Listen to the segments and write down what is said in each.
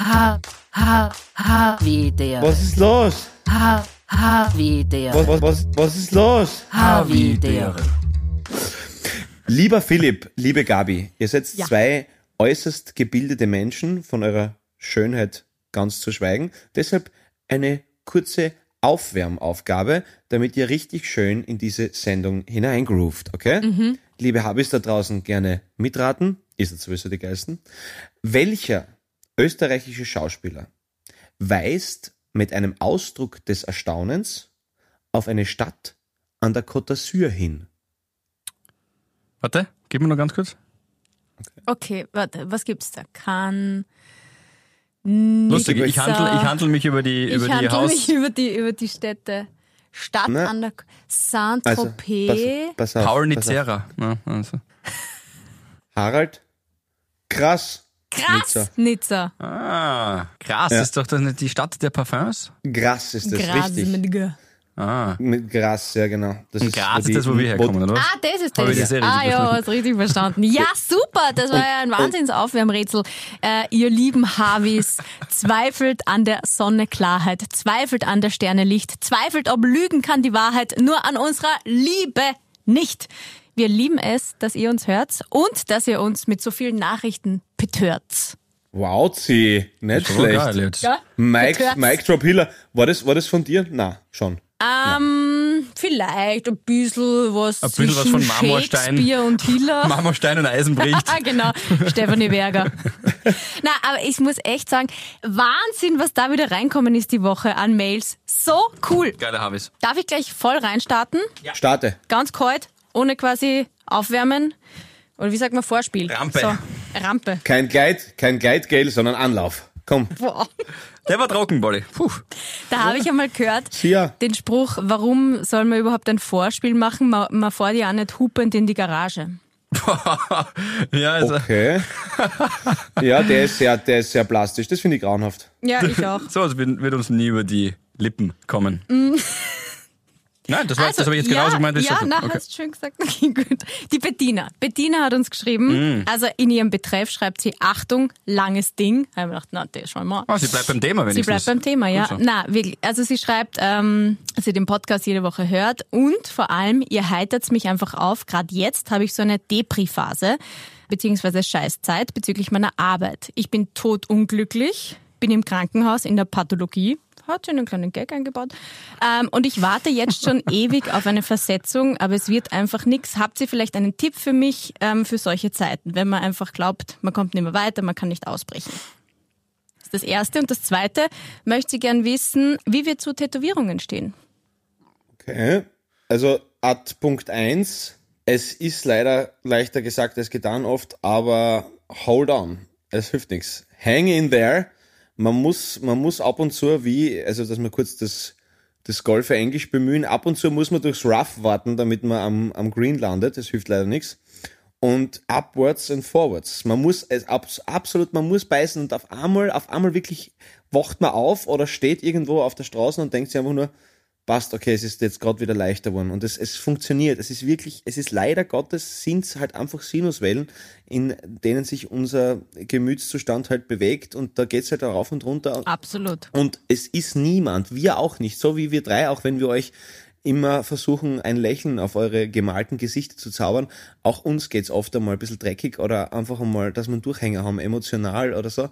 Ha, ha, ha, wie der. Was ist los? Ha, ha, wie der. Was, was, was, was ist los? Ha, wie der. Lieber Philipp, liebe Gabi, ihr seid Ja. zwei äußerst gebildete Menschen, von eurer Schönheit ganz zu schweigen. Deshalb eine kurze Aufwärmaufgabe, damit ihr richtig schön in diese Sendung hineingroovt, okay? Liebe Habis da draußen gerne mitraten, ist jetzt sowieso die geilsten. Welcher österreichische Schauspieler weist mit einem Ausdruck des Erstaunens auf eine Stadt an der Côte d'Azur hin? Warte, gib mir noch ganz kurz. Okay, warte, was gibt's da? Kann. Lustig, ich handle, ich handle mich über die, Ich über die handle Haus. mich über die, über die Städte. Stadt Na, an der Also, Saint-Tropez. pass, pass auf, Paul. Nizera. Ja, also. Harald, krass. Krass! Nizza. Nizza. Ah, krass, Ja. ist doch das nicht die Stadt der Parfums? Gras ist das, Gras richtig. mit G. Ah. Mit Gras, ja genau. Das Und Graz die- ist das, wo wir herkommen, oder was? Ah, das ist das. das ah, ja, verstanden? hast richtig verstanden. Ja, super. Das war ja ein Wahnsinnsaufwärmrätsel. Äh, ihr lieben Havis, zweifelt an der Sonneklarheit, zweifelt an der Sternelicht, zweifelt, ob lügen kann die Wahrheit, nur an unserer Liebe nicht. Wir lieben es, dass ihr uns hört und dass ihr uns mit so vielen Nachrichten betört. Wow, sie, nicht schlecht. geil jetzt. Ja? Mike, Betört's. Mike Drop Hiller, war das, war das von dir? Na, schon. Ähm, vielleicht ein bisschen was Ein bisschen was zwischen von Marmorstein. Shakespeare und Hiller. Marmorstein und Eisen bricht. Ah, genau, Stefanie Berger. Na, aber ich muss echt sagen, Wahnsinn, was da wieder reinkommen ist die Woche an Mails. So cool. Geiler Habis. Darf ich gleich voll reinstarten? Starte. Ganz kalt, ohne quasi aufwärmen. Oder wie sagt man, Vorspiel? Rampe. So, Rampe. Kein Gleit, kein Gleitgel, sondern Anlauf. Komm. Boah. Der war trocken, Bolli. Puh. Da habe ich einmal gehört, Ja. den Spruch, warum soll man überhaupt ein Vorspiel machen? Man, man fährt ja auch nicht hupend in die Garage. ja, also, Okay. ja, der ist sehr, der ist sehr plastisch. Das finde ich grauenhaft. Ja, ich auch. so also wird, wird uns nie über die Lippen kommen. Nein, das, war, das habe ich jetzt ja, genauso gemeint. Ja, gesagt na, okay. hast schön gesagt. Okay, gut. Die Bettina. Bettina hat uns geschrieben, Mm. also in ihrem Betreff schreibt sie, Achtung, langes Ding. Da habe ich gedacht, na, das schauen wir mal. Ah, sie bleibt beim Thema, wenn Sie bleibt beim Thema, ja. so. Na, wirklich. Also sie schreibt, ähm, dass sie den Podcast jede Woche hört und vor allem, ihr heitert's mich einfach auf. Gerade jetzt habe ich so eine Depri-Phase beziehungsweise Scheißzeit bezüglich meiner Arbeit. Ich bin totunglücklich, bin im Krankenhaus in der Pathologie. Hat sie einen kleinen Gag eingebaut. Ähm, und ich warte jetzt schon ewig auf eine Versetzung, aber es wird einfach nichts. Habt ihr vielleicht einen Tipp für mich ähm, für solche Zeiten, wenn man einfach glaubt, man kommt nicht mehr weiter, man kann nicht ausbrechen? Das ist das Erste. Und das Zweite, möchte sie gern wissen, wie wir zu Tätowierungen stehen. Okay. Also, ad Punkt 1. Es ist leider leichter gesagt als getan oft, aber hold on. Es hilft nichts. Hang in there. Man muss, man muss ab und zu, wie, also, dass man kurz das, das Golf Englisch bemühen, ab und zu muss man durchs Rough warten, damit man am, am Green landet. Das hilft leider nichts. Und upwards and forwards. Man muss es abs- absolut, man muss beißen und auf einmal, auf einmal wirklich wacht man auf oder steht irgendwo auf der Straße und denkt sich einfach nur, passt, okay, es ist jetzt gerade wieder leichter geworden. Und es, es funktioniert. Es ist wirklich, es ist leider Gottes, sind es halt einfach Sinuswellen, in denen sich unser Gemütszustand halt bewegt und da geht's halt rauf und runter. Absolut. Und es ist niemand, wir auch nicht, so wie wir drei, auch wenn wir euch immer versuchen, ein Lächeln auf eure gemalten Gesichter zu zaubern. Auch uns geht's oft einmal ein bisschen dreckig oder einfach einmal, dass wir einen Durchhänger haben, emotional oder so.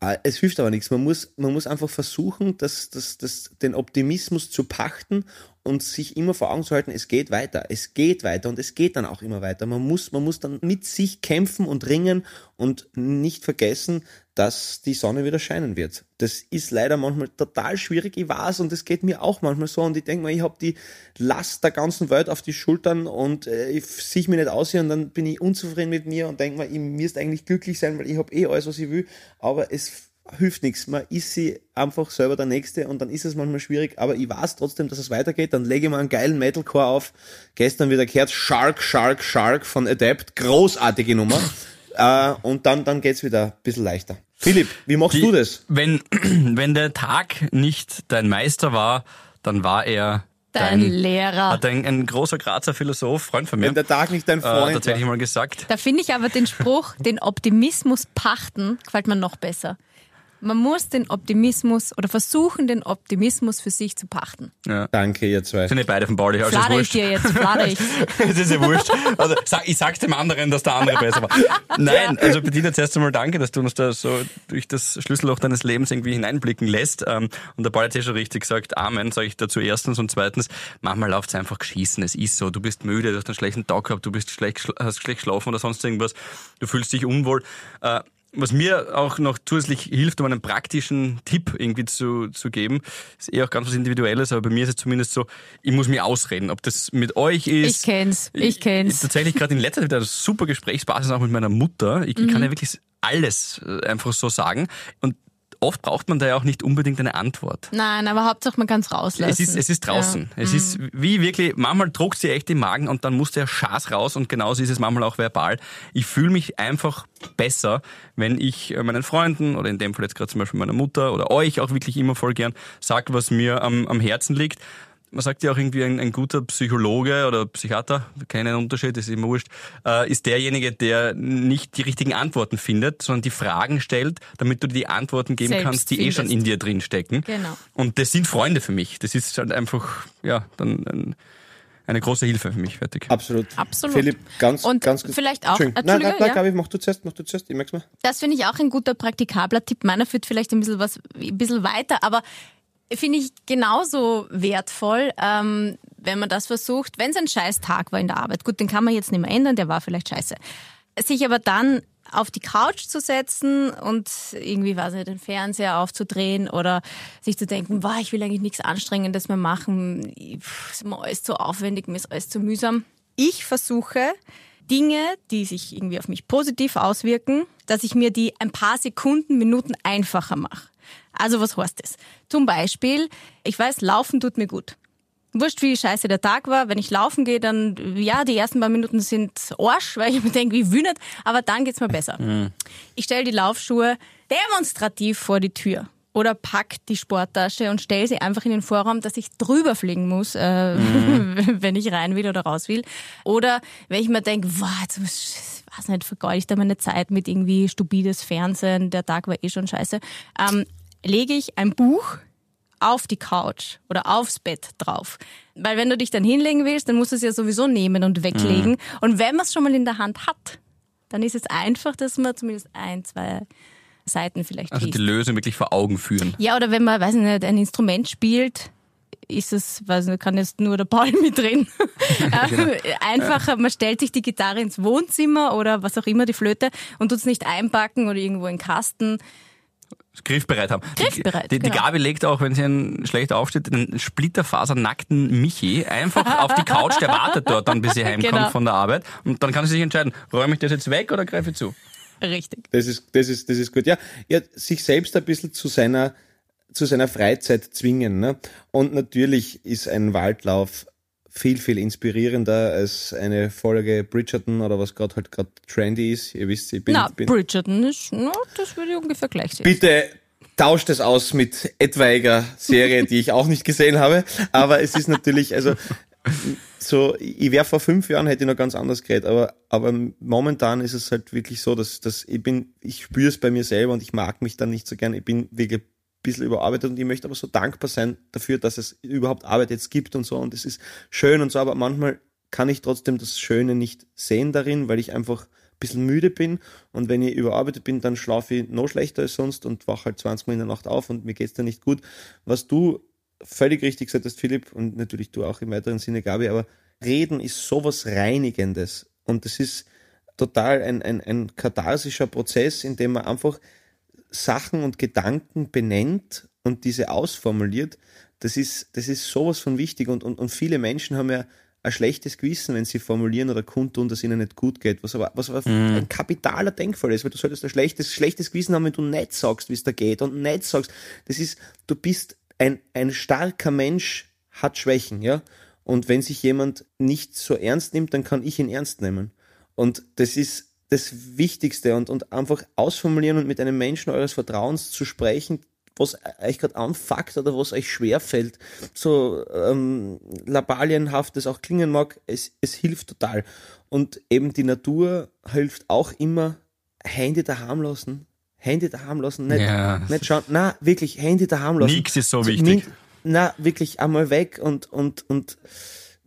Äh, Es hilft aber nichts. Man muss, man muss einfach versuchen, das, das, das, den Optimismus zu pachten und sich immer vor Augen zu halten, es geht weiter, es geht weiter und es geht dann auch immer weiter. Man muss, man muss dann mit sich kämpfen und ringen und nicht vergessen, dass die Sonne wieder scheinen wird. Das ist leider manchmal total schwierig, ich weiß, und das geht mir auch manchmal so. Und ich denke mal, ich habe die Last der ganzen Welt auf die Schultern und äh, ich sehe mich nicht aus hier und dann bin ich unzufrieden mit mir und denke mal, ich müsste eigentlich glücklich sein, weil ich habe eh alles, was ich will. Aber es hilft nichts. Man ist sie einfach selber der Nächste und dann ist es manchmal schwierig, aber ich weiß trotzdem, dass es weitergeht. Dann lege ich mal einen geilen Metalcore auf. Gestern wieder gehört Shark, Shark, Shark von Adept. Großartige Nummer. äh, und dann, dann geht's wieder ein bisschen leichter. Philipp, wie machst Die- du das? Wenn, wenn der Tag nicht dein Meister war, dann war er Dein Lehrer. Hat ein, ein großer Grazer Philosoph, Freund von mir, Wenn der Tag nicht dein äh, Freund tatsächlich war. mal gesagt. Da finde ich aber den Spruch, den Optimismus pachten, gefällt mir noch besser. Man muss den Optimismus oder versuchen, den Optimismus für sich zu pachten. Ja. Danke, ihr zwei. Sind nicht beide von Pauli, also ist Flader ich dir jetzt, flader ich. Es ist ja wurscht. Also, sag, ich sag's dem anderen, dass der andere besser war. Nein, also Bettina, zuerst einmal danke, dass du uns da so durch das Schlüsselloch deines Lebens irgendwie hineinblicken lässt. Ähm, Und der Paul hat ja schon richtig gesagt, Amen, sage ich dazu erstens. Und zweitens, manchmal läuft's einfach geschissen. Es ist so. Du bist müde, du hast einen schlechten Tag gehabt, du bist schlecht, hast schlecht geschlafen oder sonst irgendwas. Du fühlst dich unwohl. Äh, was mir auch noch zusätzlich hilft, um einen praktischen Tipp irgendwie zu, zu geben, ist eh auch ganz was Individuelles, aber bei mir ist es zumindest so, ich muss mich ausreden. Ob das mit euch ist. Ich kenn's, ich kenn's. Tatsächlich gerade in letzter Zeit wieder eine super Gesprächsbasis auch mit meiner Mutter. Ich, ich Mhm. kann ja wirklich alles äh, einfach so sagen. Und oft braucht man da ja auch nicht unbedingt eine Antwort. Nein, aber Hauptsache man kann's rauslassen. Es ist, es ist draußen. Es ist wie wirklich, manchmal druckt sie echt im Magen und dann muss der Schaß raus und genauso ist es manchmal auch verbal. Ich fühle mich einfach besser, wenn ich äh, meinen Freunden oder in dem Fall jetzt gerade zum Beispiel meiner Mutter oder euch auch wirklich immer voll gern sag, was mir am, am Herzen liegt. Man sagt ja auch irgendwie, ein, ein guter Psychologe oder Psychiater, keinen Unterschied, ist immer wurscht, äh, ist derjenige, der nicht die richtigen Antworten findet, sondern die Fragen stellt, damit du dir die Antworten geben Selbst kannst, die eh schon findest. in dir drin stecken. Genau. Und das sind Freunde für mich. Das ist halt einfach, ja, dann ein, eine große Hilfe für mich. Fertig. Absolut. Absolut. Philipp, ganz, Und ganz vielleicht auch- Entschuldigung. Nein, nein, nein, ja. Gabi, mach du zuerst, mach du zuerst, ich merk's mal. Das finde ich auch ein guter praktikabler Tipp. Meiner führt vielleicht ein bisschen was, ein bisschen weiter, aber finde ich genauso wertvoll, ähm, wenn man das versucht, wenn es ein scheiß Tag war in der Arbeit. Gut, den kann man jetzt nicht mehr ändern, der war vielleicht scheiße. Sich aber dann auf die Couch zu setzen und irgendwie, weiß nicht, den Fernseher aufzudrehen oder sich zu denken, wow, ich will eigentlich nichts Anstrengendes mehr machen, ist mir alles zu aufwendig, mir ist alles zu mühsam. Ich versuche, Dinge, die sich irgendwie auf mich positiv auswirken, dass ich mir die ein paar Sekunden, Minuten einfacher mache. Also was heißt das? Zum Beispiel, ich weiß, Laufen tut mir gut. Wurscht, wie scheiße der Tag war. Wenn ich laufen gehe, dann, ja, die ersten paar Minuten sind Arsch, weil ich mir denke, wie wühnet, aber dann geht's mir besser. Ich stelle die Laufschuhe demonstrativ vor die Tür oder pack die Sporttasche und stelle sie einfach in den Vorraum, dass ich drüber fliegen muss, äh, wenn ich rein will oder raus will. Oder wenn ich mir denke, wow, jetzt muss- ich weiß nicht, vergeude ich da meine Zeit mit irgendwie stupides Fernsehen, der Tag war eh schon scheiße, ähm, lege ich ein Buch auf die Couch oder aufs Bett drauf. Weil wenn du dich dann hinlegen willst, dann musst du es ja sowieso nehmen und weglegen. Und wenn man es schon mal in der Hand hat, dann ist es einfach, dass man zumindest ein, zwei Seiten vielleicht Also liest. die Lösung wirklich vor Augen führen. Ja, oder wenn man, weiß ich nicht, ein Instrument spielt, ist es, weiß nicht, kann jetzt nur der Paul mitreden. Äh, Einfacher, man stellt sich die Gitarre ins Wohnzimmer oder was auch immer, die Flöte, und tut es nicht einpacken oder irgendwo in den Kasten. Griffbereit haben. Griffbereit, Die, die, die genau. Gabi legt auch, wenn sie einen schlecht aufsteht, einen splitterfasernackten Michi einfach auf die Couch, der wartet dort dann, bis sie heimkommt Genau. von der Arbeit. Und dann kann sie sich entscheiden, räume ich das jetzt weg oder greife ich zu? Richtig. Das ist, das ist, das ist gut. Ja, ja, sich selbst ein bisschen zu seiner, zu seiner Freizeit zwingen. Ne? Und natürlich ist ein Waldlauf viel, viel inspirierender als eine Folge Bridgerton oder was gerade halt gerade trendy ist. Ihr wisst, ich bin, Na, bin Bridgerton ist, na, das würde ich ungefähr gleich sehen. Bitte tauscht es aus mit etwaiger Serie, die ich auch nicht gesehen habe. Aber es ist natürlich, also so, ich wäre vor fünf Jahren hätte ich noch ganz anders geredet, aber, aber momentan ist es halt wirklich so, dass, dass ich bin, ich spüre es bei mir selber und ich mag mich dann nicht so gern. Ich bin wirklich bisschen überarbeitet und ich möchte aber so dankbar sein dafür, dass es überhaupt Arbeit jetzt gibt und so. Und es ist schön und so, aber manchmal kann ich trotzdem das Schöne nicht sehen darin, weil ich einfach ein bisschen müde bin. Und wenn ich überarbeitet bin, dann schlafe ich noch schlechter als sonst und wache halt 20 Mal in der Nacht auf und mir geht's dann nicht gut. Was du völlig richtig gesagt hast, Philipp, und natürlich du auch im weiteren Sinne, Gabi, aber Reden ist sowas Reinigendes. Und das ist total ein, ein, ein katharsischer Prozess, in dem man einfach Sachen und Gedanken benennt und diese ausformuliert, das ist, das ist sowas von wichtig und, und, und viele Menschen haben ja ein schlechtes Gewissen, wenn sie formulieren oder kundtun, dass ihnen nicht gut geht, was aber, was aber ein kapitaler Denkfall ist, weil du solltest ein schlechtes, schlechtes Gewissen haben, wenn du nicht sagst, wie es da geht und nicht sagst. Das ist, du bist ein, ein starker Mensch, hat Schwächen, ja. Und wenn sich jemand nicht so ernst nimmt, dann kann ich ihn ernst nehmen. Und das ist das Wichtigste und, und einfach ausformulieren und mit einem Menschen eures Vertrauens zu sprechen, was euch gerade anfuckt oder was euch schwerfällt, so ähm, labalienhaft es auch klingen mag, es, es hilft total. Und eben die Natur hilft auch immer, Hände daheim lassen, Handy daheim lassen, nicht, Ja. nicht schauen. Na, wirklich, Handy daheim lassen. Nix ist so wichtig. Na, wirklich einmal weg und, und, und,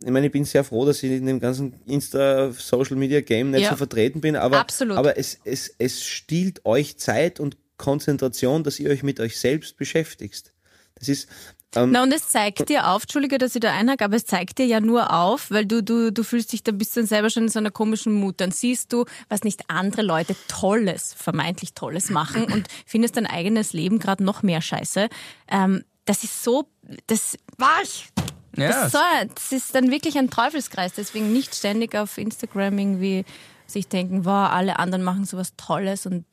ich meine, ich bin sehr froh, dass ich in dem ganzen Insta-Social-Media-Game nicht Ja. so vertreten bin, aber, Absolut. aber es, es, es stiehlt euch Zeit und Konzentration, dass ihr euch mit euch selbst beschäftigt. Das ist, ähm, Na, und es zeigt dir auf, Entschuldige, dass ich da einhake, aber es zeigt dir ja nur auf, weil du, du, du fühlst dich da bist dann selber schon in so einer komischen Mut. Dann siehst du, was nicht andere Leute Tolles, vermeintlich Tolles machen und findest dein eigenes Leben gerade noch mehr Scheiße. Ähm, das ist so, das war ich. Ja, Das, ist so, das ist dann wirklich ein Teufelskreis. Deswegen nicht ständig auf Instagram irgendwie sich denken, wow, alle anderen machen sowas Tolles und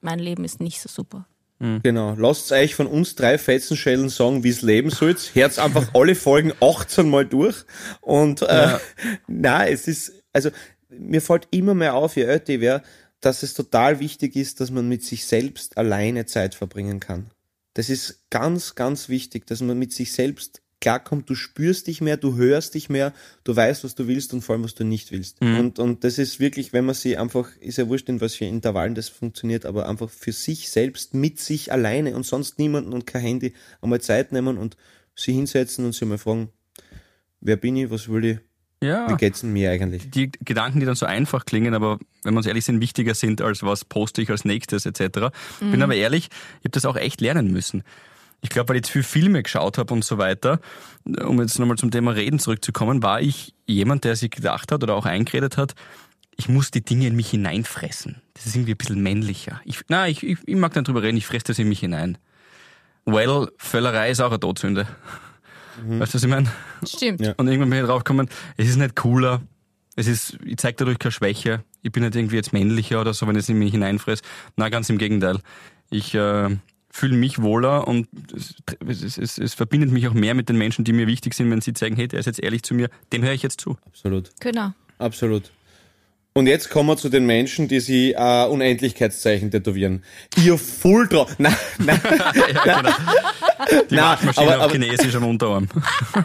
mein Leben ist nicht so super. Genau, lasst euch von uns drei Fetzenschellen sagen, wie es leben sollt. Herz einfach alle Folgen 18 Mal durch. Und äh, na, es ist, also mir fällt immer mehr auf, je älter ich dass es total wichtig ist, dass man mit sich selbst alleine Zeit verbringen kann. Das ist ganz, ganz wichtig, dass man mit sich selbst klarkommt, du spürst dich mehr, du hörst dich mehr, du weißt, was du willst und vor allem, was du nicht willst. Und, und das ist wirklich, wenn man sie einfach, ist ja wurscht, in was für Intervallen das funktioniert, aber einfach für sich selbst, mit sich alleine und sonst niemanden und kein Handy einmal Zeit nehmen und sie hinsetzen und sie mal fragen, wer bin ich, was will ich, ja. wie geht's denn mir eigentlich? die Gedanken, die dann so einfach klingen, aber wenn wir uns ehrlich sind, wichtiger sind als was poste ich als nächstes etc. Bin aber ehrlich, ich habe das auch echt lernen müssen. Ich glaube, weil ich zu viele Filme geschaut habe und so weiter, um jetzt nochmal zum Thema Reden zurückzukommen, war ich jemand, der sich gedacht hat oder auch eingeredet hat, ich muss die Dinge in mich hineinfressen. Das ist irgendwie ein bisschen männlicher. Ich, na, ich, ich, ich mag nicht drüber reden, ich fresse das in mich hinein. Well, Völlerei ist auch eine Todsünde. Weißt du, was ich meine? Stimmt. Ja. Und irgendwann bin ich draufgekommen, es ist nicht cooler, es ist, ich zeige dadurch keine Schwäche, ich bin nicht irgendwie jetzt männlicher oder so, wenn ich es in mich hineinfresse. Na, ganz im Gegenteil. Ich äh, fühle mich wohler und es, es, es, es verbindet mich auch mehr mit den Menschen, die mir wichtig sind, wenn sie zeigen, hey, der ist jetzt ehrlich zu mir, dem höre ich jetzt zu. Absolut. Genau. Absolut. Und jetzt kommen wir zu den Menschen, die sie äh, Unendlichkeitszeichen tätowieren. Ihr voll drauf. Nein, nein, ja, genau. Die Na, Waschmaschine aber- auf Chinesisch am Unterarm.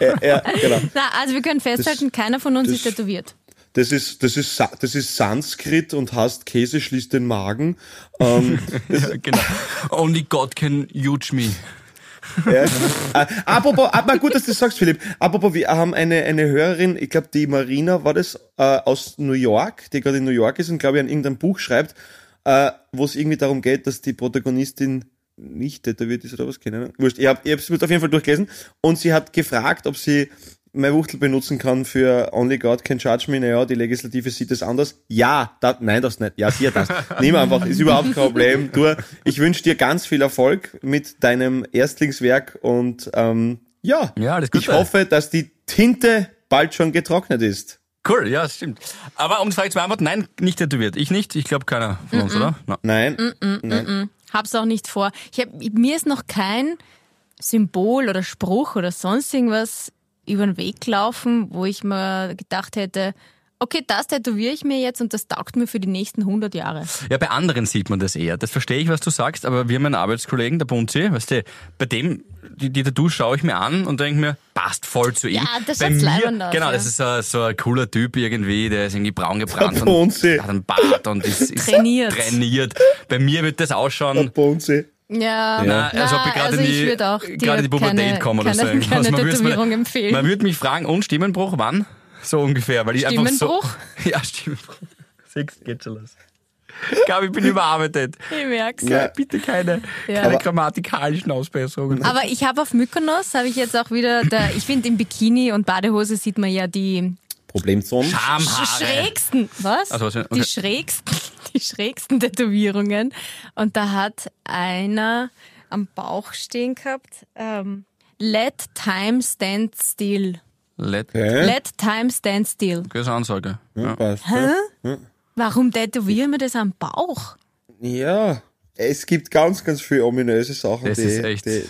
ja, ja, genau. Na, also wir können festhalten, keiner von uns das- ist tätowiert. Das ist, das ist, das ist Sanskrit und heißt Käse schließt den Magen. Ähm, ja, genau. Only God can huge me. ja. äh, apropos, aber gut, dass du das sagst, Philipp. Apropos, wir haben eine, eine Hörerin, ich glaube, die Marina war das, äh, aus New York, die gerade in New York ist und glaube ich an irgendeinem Buch schreibt, äh, wo es irgendwie darum geht, dass die Protagonistin nicht tätowiert ist oder was, keine Ahnung. Wurscht, ich habe hab's auf jeden Fall durchgelesen und sie hat gefragt, ob sie meine Wuchtel benutzen kann für Only God Can Judge Me. Naja, die Legislative sieht das anders. Ja, da, nein, das nicht. Ja, sie das. Nimm einfach, ist überhaupt kein Problem. Du, ich wünsche dir ganz viel Erfolg mit deinem Erstlingswerk und ähm, ja, Ja, alles ich hoffe, dass die Tinte bald schon getrocknet ist. Cool, ja, das stimmt. Aber um die Frage zu beantworten, nein, nicht tätowiert. Ich nicht, ich glaube keiner von uns, oder? Na. Nein, Mm, nein. Hab's auch nicht vor. Ich hab, mir ist noch kein Symbol oder Spruch oder sonst irgendwas über den Weg gelaufen, wo ich mir gedacht hätte, okay, das tätowiere ich mir jetzt und das taugt mir für die nächsten 100 Jahre. Ja, bei anderen sieht man das eher. Das verstehe ich, was du sagst, aber wir haben einen Arbeitskollegen, der Bunzi, weißt du, bei dem, die, die Tattoos schaue ich mir an und denke mir, passt voll zu ihm. Ja, das bei mir, aus, Genau, ja. das ist so, so ein cooler Typ irgendwie, der ist irgendwie braun gebrannt und Bunzi. hat einen Bart und ist, ist Trainiert. trainiert. Bei mir wird das Der ausschauen, Bonzi. Ja, na, als ob ich gerade also in ich die, würde auch gerade in die Pubertät keine, komme oder so. keine, keine Man Tätowierung empfehlen. Man würde mich fragen, und Stimmenbruch, wann? So ungefähr, weil ich einfach Stimmenbruch? so... Ja, Stimmenbruch. Sechs geht schon los. Ich glaube, ich bin überarbeitet. ich merk's. Ja. Bitte keine, Ja. keine Aber- grammatikalischen Ausbesserungen. Aber ich habe auf Mykonos, habe ich jetzt auch wieder, da, ich finde im Bikini und Badehose sieht man ja die Problemzonen. Schamhaare. schrägsten, was? Ach so, okay. Die schrägsten, die schrägsten Tätowierungen. Und da hat einer am Bauch stehen gehabt, ähm, Let time stand still. Let, Okay. Let time stand still. ist eine Ansage. Ja, Ja. passt. Warum tätowieren wir das am Bauch? Ja, es gibt ganz, ganz viele ominöse Sachen, Das die, ist echt. die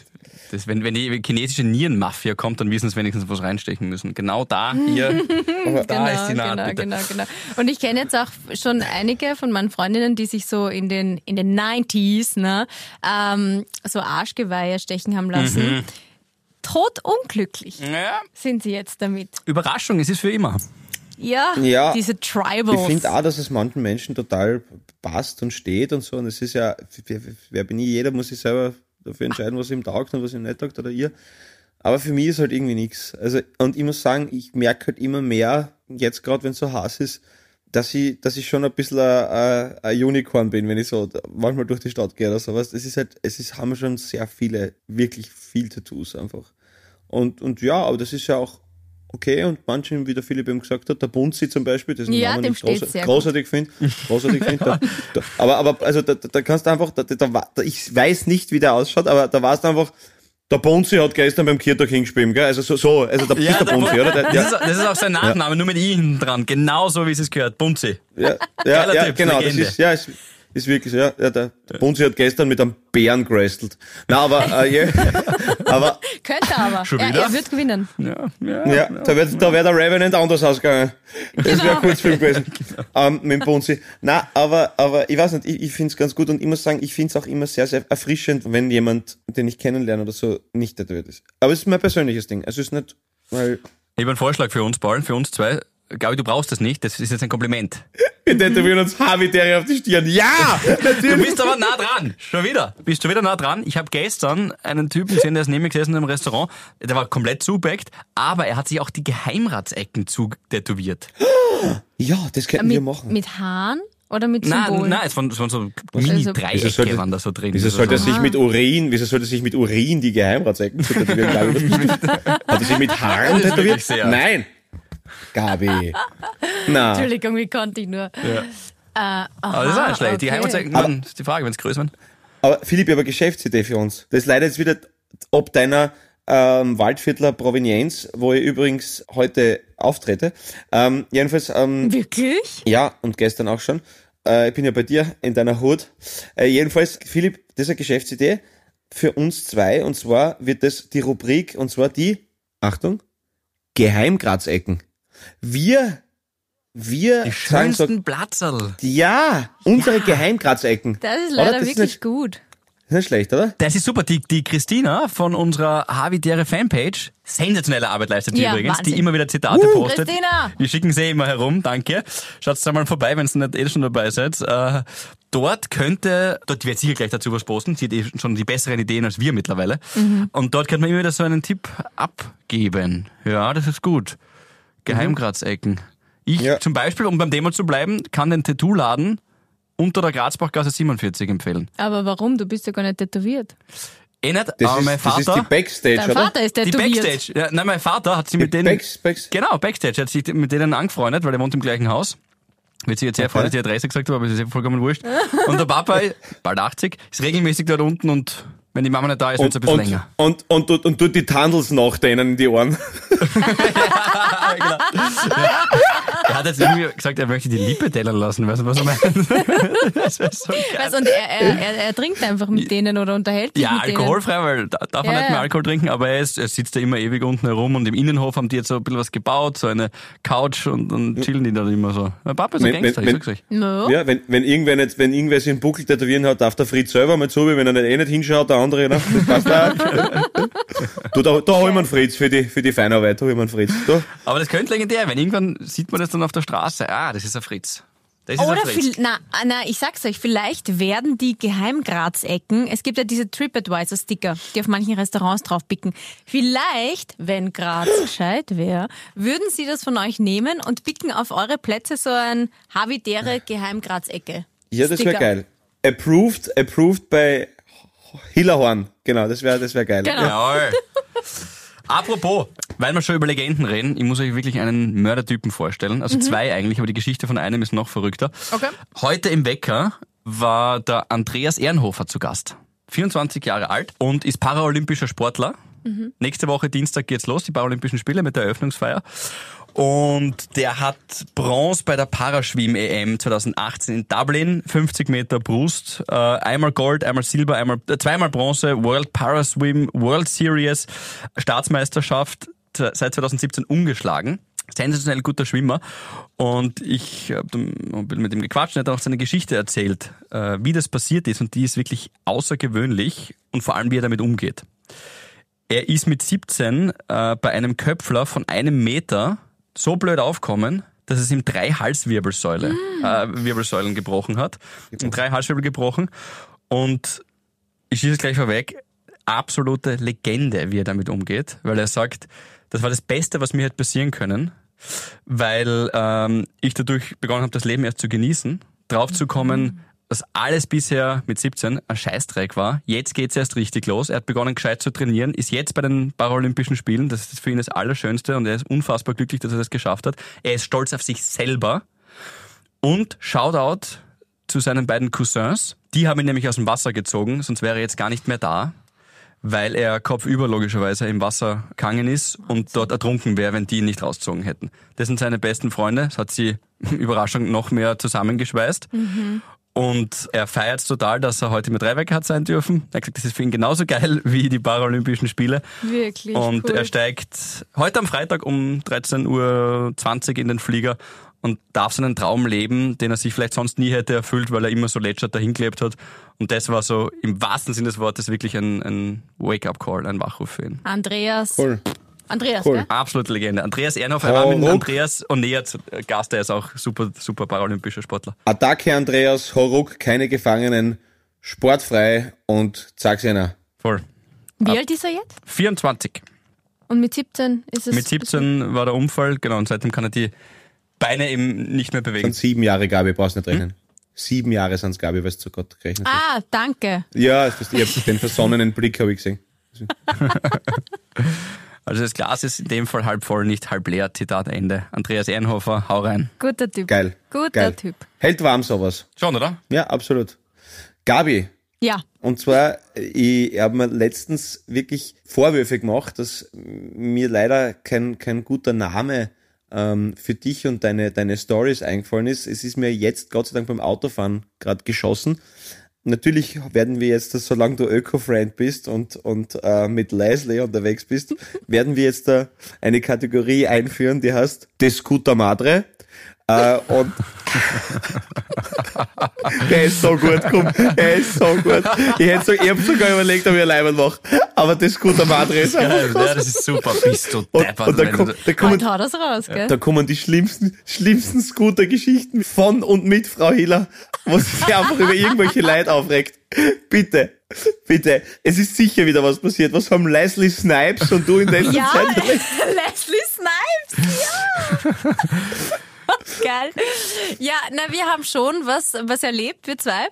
Das, wenn, wenn die chinesische Nierenmafia kommt, dann wissen sie wenigstens, was reinstechen müssen. Genau da, hier, da ist die Naht, genau, bitte. genau, genau. Und ich kenne jetzt auch schon einige von meinen Freundinnen, die sich so in den, in den 90s, ne, ähm, so Arschgeweihe stechen haben lassen. Mhm. Tot unglücklich Ja. sind sie jetzt damit. Überraschung, es ist für immer. Ja, Ja, diese Tribals. Ich finde auch, dass es manchen Menschen total passt und steht und so. Und es ist ja, wer, wer bin ich? Jeder muss sich selber dafür entscheiden, was ihm taugt und was ihm nicht taugt oder ihr. Aber für mich ist halt irgendwie nichts. Also, und ich muss sagen, ich merke halt immer mehr, jetzt gerade wenn es so heiß ist, dass ich, dass ich schon ein bisschen ein, ein Unicorn bin, wenn ich so manchmal durch die Stadt gehe oder sowas. Es ist halt, es ist, haben schon sehr viele, wirklich viel Tattoos einfach. Und, und ja, aber das ist ja auch okay und manchen, wie der Philipp eben gesagt hat, der Bunzi zum Beispiel, das ist ein Ja, den ich groß, sehr großartig finde, großartig finde. Da, da, aber, aber, also, da, da kannst du einfach, da, da, war- da, ich weiß nicht, wie der ausschaut, aber da warst du einfach, der Bonzi hat gestern beim Kirtag hingespielt, gell? Also so, so also der, ist der Bonzi, oder? Der, Das, ja, ist, das ist auch sein Nachname, nur mit I hinten dran. Genauso wie es es gehört. Bunzi. ja, ja, Geiler ja Typ, genau, das Legende. ist, ja, ist, ist wirklich so, ja, ja der, der Bonzi hat gestern mit einem Bären gerestelt. Na, aber, äh, ja, aber, Könnte aber. Schon er, wieder? er wird gewinnen. Ja, ja. Ja, da wäre da wär der Revenant anders ausgegangen. Das wäre Genau. ein Kurzfilm gewesen. Ähm, mit dem Bonzi. Na, aber, aber ich weiß nicht, ich, ich finde es ganz gut und ich muss sagen, ich finde es auch immer sehr, sehr erfrischend, wenn jemand, den ich kennenlerne oder so, nicht tätowiert ist. Aber es ist mein persönliches Ding. Also es ist nicht, weil Ich habe einen Vorschlag für uns, Paul, für uns zwei. Gabi, du brauchst das nicht, das ist jetzt ein Kompliment. wir tätowieren uns Habitäre auf die Stirn. Ja! Du Natürlich! bist aber nah dran. Schon wieder. Bist schon wieder nah dran. Ich habe gestern einen Typen gesehen, der ist neben mir gesessen im Restaurant. Der war komplett zubeckt, aber er hat sich auch die Geheimratsecken zutätowiert. Ja, das könnten wir Mit, machen. mit Haaren oder mit Nein, Symbolen? nein, es waren, es waren so Wieso Mini-Dreiecke sollte- waren da so drin. Wieso Also sollte er so. sich mit Urin, wieso sollte er sich mit Urin die Geheimratsecken zu tätowieren? Du? Hat er sich mit Haaren tätowiert? Nein! Gabi. Na. Entschuldigung, wie konnte ich nur? Ja. Äh, Aber das ist auch nicht schlecht. Die okay. Geheimratsecken, man, ist die Frage, wenn es größer werden. Aber Philipp, ich habe eine Geschäftsidee für uns. Das ist leider jetzt wieder ob deiner ähm, Waldviertler Provenienz, wo ich übrigens heute auftrete. Ähm, jedenfalls, ähm, Wirklich? ja, und gestern auch schon. Äh, ich bin ja bei dir in deiner Hut. Äh, jedenfalls, Philipp, das ist eine Geschäftsidee für uns zwei. Und zwar wird das die Rubrik, und zwar die, Achtung, Geheimgratsecken. Wir, wir Die sagen so, schönsten Platzerl. ja, unsere Geheimgratsecken. Das ist leider Das ist wirklich nicht- gut. Das ist nicht schlecht, oder? Das ist super. Die, die Christina von unserer Habitäre Fanpage, sensationelle Arbeit leistet die Ja, übrigens, Wahnsinn. die immer wieder Zitate postet. Christina! Wir schicken sie immer herum, danke. Schaut mal vorbei, wenn ihr nicht eh schon dabei seid. Äh, dort könnte, dort wird sicher gleich dazu was posten, sie hat eh schon die besseren Ideen als wir mittlerweile. Mhm. Und dort könnte man immer wieder so einen Tipp abgeben. Ja, das ist gut. Geheimgratsecken. Ich Ja. zum Beispiel, um beim Thema zu bleiben, kann den Tattoo-Laden unter der Grazbachgasse 47 empfehlen. Aber warum? Du bist ja gar nicht tätowiert. Eh nicht, Das, aber ist, mein das Vater... ist die Backstage, Dein oder? Vater ist Die tätowiert. Backstage. Ja, nein, mein Vater hat sich Die mit denen. Backs, Backs. Genau, Backstage. Er hat sich mit denen angefreundet, weil er wohnt im gleichen Haus. Wird sich jetzt sehr freuen, dass ich die Adresse gesagt habe, aber es ist eh vollkommen wurscht. Und der Papa, bald 80, ist regelmäßig dort unten und wenn die Mama nicht da ist, wird es ein Und, bisschen und, länger. und, und, und, und tut die Tandels nach denen in die Ohren. Er hat jetzt irgendwie gesagt, er möchte die Lippe tellern lassen. Weißt du, was er meint? Das wär so. Weißt, und er, er, er, er trinkt einfach mit denen oder unterhält sich Ja, mit denen. alkoholfrei, weil da darf man Ja, nicht mehr. Alkohol trinken, aber er, ist, er sitzt da immer ewig unten herum und im Innenhof haben die jetzt so ein bisschen was gebaut, so eine Couch und dann chillen die da immer so. Mein Papa ist ein Wenn- Gangster, wenn- ich sag's euch. No. Ja, wenn, wenn irgendwer nicht, wenn irgendwer sich einen Buckel tätowieren hat, darf der Fritz selber mal zu, wenn er nicht, eh nicht hinschaut, der andere, ne? Das passt auch. du, da, da hol ich mir einen Fritz für die, für die Feinarbeit, da hol ich mir einen Fritz. Da. Aber das könnte legendär, wenn irgendwann sieht man das dann auf der Straße. Ah, das ist ein Fritz. Das ist ein Oder Fritz. viel, na, na, ich sag's euch, vielleicht werden die Geheimgratsecken, es gibt ja diese TripAdvisor-Sticker, die auf manchen Restaurants draufpicken. Vielleicht, wenn Graz gescheit wäre, würden sie das von euch nehmen und picken auf eure Plätze so ein Havidere Geheimgratsecke. Ja, das wäre geil. Approved, approved bei Hillerhorn. Genau, das wäre, das wäre geil. Genau. Jawohl. Apropos, weil wir schon über Legenden reden, ich muss euch wirklich einen Mördertypen vorstellen. Also zwei eigentlich, aber die Geschichte von einem ist noch verrückter. Okay. Heute im Wecker war der Andreas Ehrenhofer zu Gast. 24 Jahre alt und ist paralympischer Sportler. Nächste Woche Dienstag geht's los, die Paralympischen Spiele mit der Eröffnungsfeier. Und der hat Bronze bei der Paraschwimm-EM 2018 in Dublin, 50 Meter Brust, äh, einmal Gold, einmal Silber, einmal äh, zweimal Bronze, World Paraswim, World Series, Staatsmeisterschaft seit 2017 ungeschlagen. Sensationell guter Schwimmer. Und ich habe mit ihm gequatscht und er hat auch seine Geschichte erzählt, äh, wie das passiert ist. Und die ist wirklich außergewöhnlich und vor allem, wie er damit umgeht. Er ist mit 17 äh, bei einem Köpfler von einem Meter so blöd aufkommen, dass es ihm drei Halswirbelsäule, äh, Wirbelsäulen gebrochen hat. Und drei Halswirbel gebrochen. Und ich schieße es gleich vorweg, absolute Legende, wie er damit umgeht, weil er sagt, das war das Beste, was mir hätte passieren können, weil ähm, ich dadurch begonnen habe, das Leben erst zu genießen, drauf zu kommen, dass alles bisher mit 17 ein Scheißdreck war. Jetzt geht's erst richtig los. Er hat begonnen, gescheit zu trainieren, ist jetzt bei den Paralympischen Spielen. Das ist für ihn das Allerschönste und er ist unfassbar glücklich, dass er das geschafft hat. Er ist stolz auf sich selber. Und Shoutout zu seinen beiden Cousins. Die haben ihn nämlich aus dem Wasser gezogen, sonst wäre er jetzt gar nicht mehr da, weil er kopfüber logischerweise im Wasser gegangen ist und dort ertrunken wäre, wenn die ihn nicht rausgezogen hätten. Das sind seine besten Freunde. Das hat sie, Überraschung, noch mehr zusammengeschweißt. Und er feiert total, dass er heute mit Dreiweg hat sein dürfen. Er hat gesagt, das ist für ihn genauso geil wie die Paralympischen Spiele. Wirklich Und cool. er steigt heute am Freitag um 13.20 Uhr in den Flieger und darf seinen Traum leben, den er sich vielleicht sonst nie hätte erfüllt, weil er immer so lätschert dahingelebt hat. Und das war so im wahrsten Sinne des Wortes wirklich ein, ein Wake-up-Call, ein Wachruf für ihn. Andreas. Cool. Andreas, Cool. gell? Absolute Legende. Andreas Ernhoff, er war mit. Andreas Onea zu äh, Gast, der ist auch super, super paralympischer Sportler. Attacke Andreas, Horuk, keine Gefangenen, sportfrei und sag's einer. Voll. Wie alt ist er jetzt? 24. Und mit 17 ist es. Mit 17 war der Unfall, genau, und seitdem kann er die Beine eben nicht mehr bewegen. Sind sieben Jahre, Gabi, brauchst nicht rechnen. Sieben Jahre sind's, Gabi, weil du zu Gott gerechnet hast. Ah, danke. Ja, ich hab den versonnenen Blick habe ich gesehen. Also das Glas ist in dem Fall halb voll, nicht halb leer. Zitat Ende. Andreas Ehrenhofer, hau rein. Guter Typ. Geil. Guter Geil. Typ. Hält warm sowas. Schon, oder? Ja, absolut. Gabi, Ja. Und zwar, ich habe mir letztens wirklich Vorwürfe gemacht, dass mir leider kein, kein guter Name ähm, für dich und deine, deine Stories eingefallen ist. Es ist mir jetzt Gott sei Dank beim Autofahren gerade geschossen. Natürlich werden wir jetzt, solange du Öko-Friend bist und, und äh, mit Leslie unterwegs bist, werden wir jetzt da eine Kategorie einführen, die heißt Descuta Madre. Äh, und der ist so gut, komm, er ist so gut. Ich, hätte so, ich hab sogar überlegt, ob ich alleine mache. Aber das gute Madre ist einfach Ja, ja, das ist super. Bist du und, deppert. und da, wenn kommt, du- da, kommen, das raus, gell? da kommen die schlimmsten, schlimmsten Scooter-Geschichten von und mit Frau Hiller, wo sie sich einfach über irgendwelche Leid aufregt. Bitte, bitte, es ist sicher wieder was passiert. Was haben Leslie Snipes und du in letzter Ja, Zeit? Leslie Snipes, ja. Geil. Ja, na, wir haben schon was, was erlebt, wir zwei.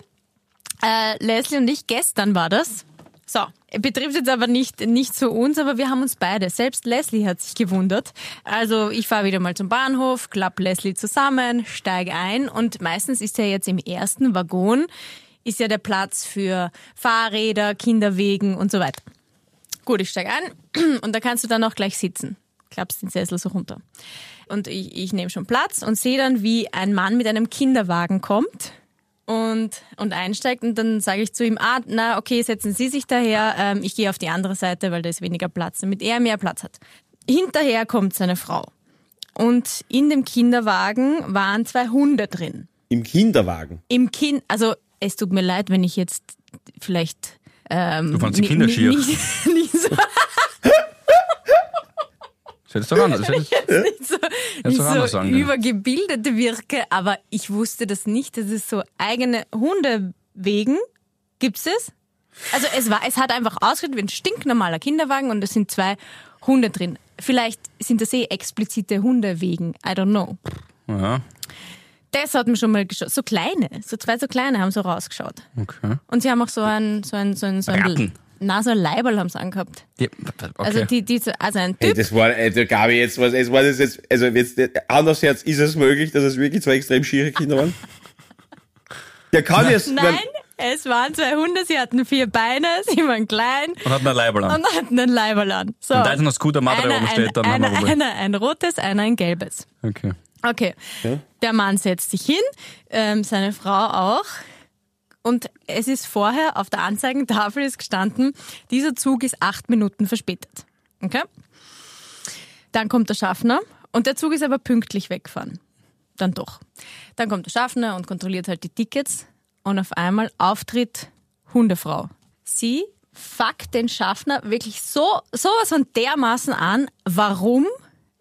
Äh, Leslie und ich, gestern war das. So, betrifft jetzt aber nicht, nicht so uns, aber wir haben uns beide. Selbst Leslie hat sich gewundert. Also ich fahre wieder mal zum Bahnhof, klapp Leslie zusammen, steige ein und meistens ist ja jetzt im ersten Waggon ist ja der Platz für Fahrräder, Kinderwegen und so weiter. Gut, ich steige ein und da kannst du dann auch gleich sitzen. Klappst den Sessel so runter. Und ich, ich nehme schon Platz und sehe dann, wie ein Mann mit einem Kinderwagen kommt und, und einsteigt und dann sage ich zu ihm, ah, na okay, setzen Sie sich daher, ähm, ich gehe auf die andere Seite, weil da ist weniger Platz, damit er mehr Platz hat. Hinterher kommt seine Frau und in dem Kinderwagen waren zwei Hunde drin. Im Kinderwagen. Im Kind, also es tut mir leid, wenn ich jetzt vielleicht ähm, Du fandst die Kinder schier. Nicht, nicht so Das hättest du doch anders. Das hättest, nicht so, nicht doch anders so sagen können. übergebildet wirke, aber ich wusste das nicht, dass es so eigene Hundewegen gibt es. Also es war, es hat einfach ausgeschaut wie ein stinknormaler Kinderwagen und es sind zwei Hunde drin. Vielleicht sind das eh explizite Hundewegen, I don't know. ja, Das hat mir schon mal geschaut. So kleine, so zwei so kleine haben so rausgeschaut. okay. Und sie haben auch so ein, so ein, so ein, so ein, Ratten. Na, so ein Leiberl haben sie angehabt. Ja, okay. Also die, die, so- also ein Hey, Typ, das war, äh, der Gabi, jetzt was, es war das jetzt, also jetzt, aufs Herz, ist es möglich, dass es wirklich zwei extrem schiere Kinder waren? Der kann jetzt, Nein, es waren zwei Hunde, sie hatten vier Beine, sie waren klein Und hat einen Leiberl an. und hatten einen Leiberl an. So. Und da ist noch Scooter Madre einer, oben steht, ein, dann haben wir einer, einer ein rotes, einer ein gelbes. Okay. Okay. Der Mann setzt sich hin, ähm, seine Frau auch. Und es ist vorher auf der Anzeigentafel ist gestanden, dieser Zug ist acht Minuten verspätet. Okay? Dann kommt der Schaffner und der Zug ist aber pünktlich weggefahren. Dann doch. Dann kommt der Schaffner und kontrolliert halt die Tickets und auf einmal auftritt Hundefrau. Sie fuckt den Schaffner wirklich so sowas von dermaßen an. Warum?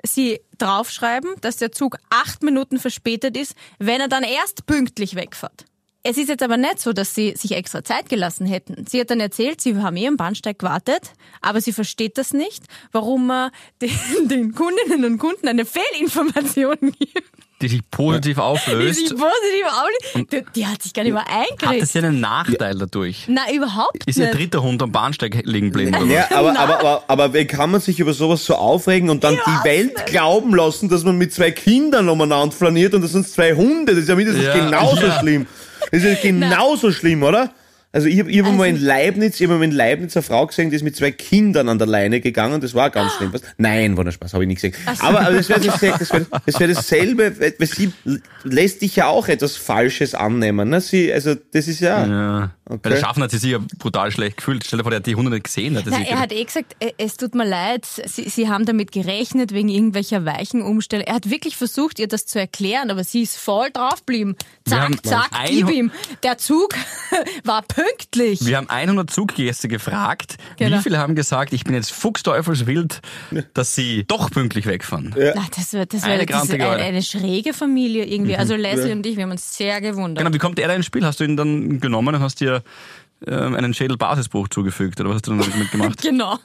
sie draufschreiben, dass der Zug acht Minuten verspätet ist, wenn er dann erst pünktlich wegfährt. Es ist jetzt aber nicht so, dass sie sich extra Zeit gelassen hätten. Sie hat dann erzählt, sie haben eh am Bahnsteig gewartet, aber sie versteht das nicht, warum man den, den Kundinnen und Kunden eine Fehlinformation gibt. Die sich positiv Die sich auflöst. positiv auflöst. Die, die hat sich gar nicht mehr Hat eingekriegt. das ja einen Nachteil dadurch? Na, überhaupt Ist nicht. ihr dritter Hund am Bahnsteig liegen geblieben? oder was? Ja, aber, aber, aber, aber wie kann man sich über sowas so aufregen und dann die Welt glauben lassen, dass man mit zwei Kindern umeinander flaniert und das sind zwei Hunde? Das ist ja mindestens Ja, genauso ja. schlimm. Das ist ja genauso schlimm, oder? Also ich habe ich hab mal Also- in Leibniz, ich hab mal in Leibniz eine Frau gesehen, die ist mit zwei Kindern an der Leine gegangen, das war ganz schlimm. Was? Nein, war nur Spaß, habe ich nicht gesehen. Aber, aber das wäre das wär, das wär, das wär dasselbe, weil sie lässt dich ja auch etwas Falsches annehmen. Ne? Sie, also das ist ja... Ja. Okay. Weil der Schaffner hat sich sicher brutal schlecht gefühlt. Stell dir vor, der hat die Hunde nicht gesehen. Hat er Na, sich er hat eh gesagt, äh, es tut mir leid, Sie, Sie haben damit gerechnet wegen irgendwelcher weichen Umstände. Er hat wirklich versucht, ihr das zu erklären, aber sie ist voll haben Zack, zack, gib ihm. Der Zug war pünktlich. Wir haben 100 Zuggäste gefragt. Genau. Wie viele haben gesagt, ich bin jetzt fuchsteufelswild, dass sie doch pünktlich wegfahren? Na, das war, das war Eine das eine, eine schräge Familie irgendwie. Also Leslie und ich, wir haben uns sehr gewundert. Genau, wie kommt er da ins Spiel? Hast du ihn dann genommen und hast dir ähm, einen Schädelbasisbruch zugefügt? Oder was hast du dann damit gemacht? Genau.